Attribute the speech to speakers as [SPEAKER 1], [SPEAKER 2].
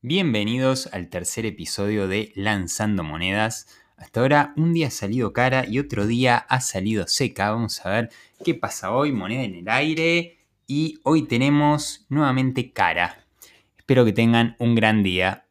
[SPEAKER 1] Bienvenidos al tercer episodio de Lanzando Monedas. Hasta ahora un día ha salido cara y otro día ha salido seca. Vamos a ver qué pasa hoy. Moneda en el aire. Y hoy tenemos nuevamente cara. Espero que tengan un gran día.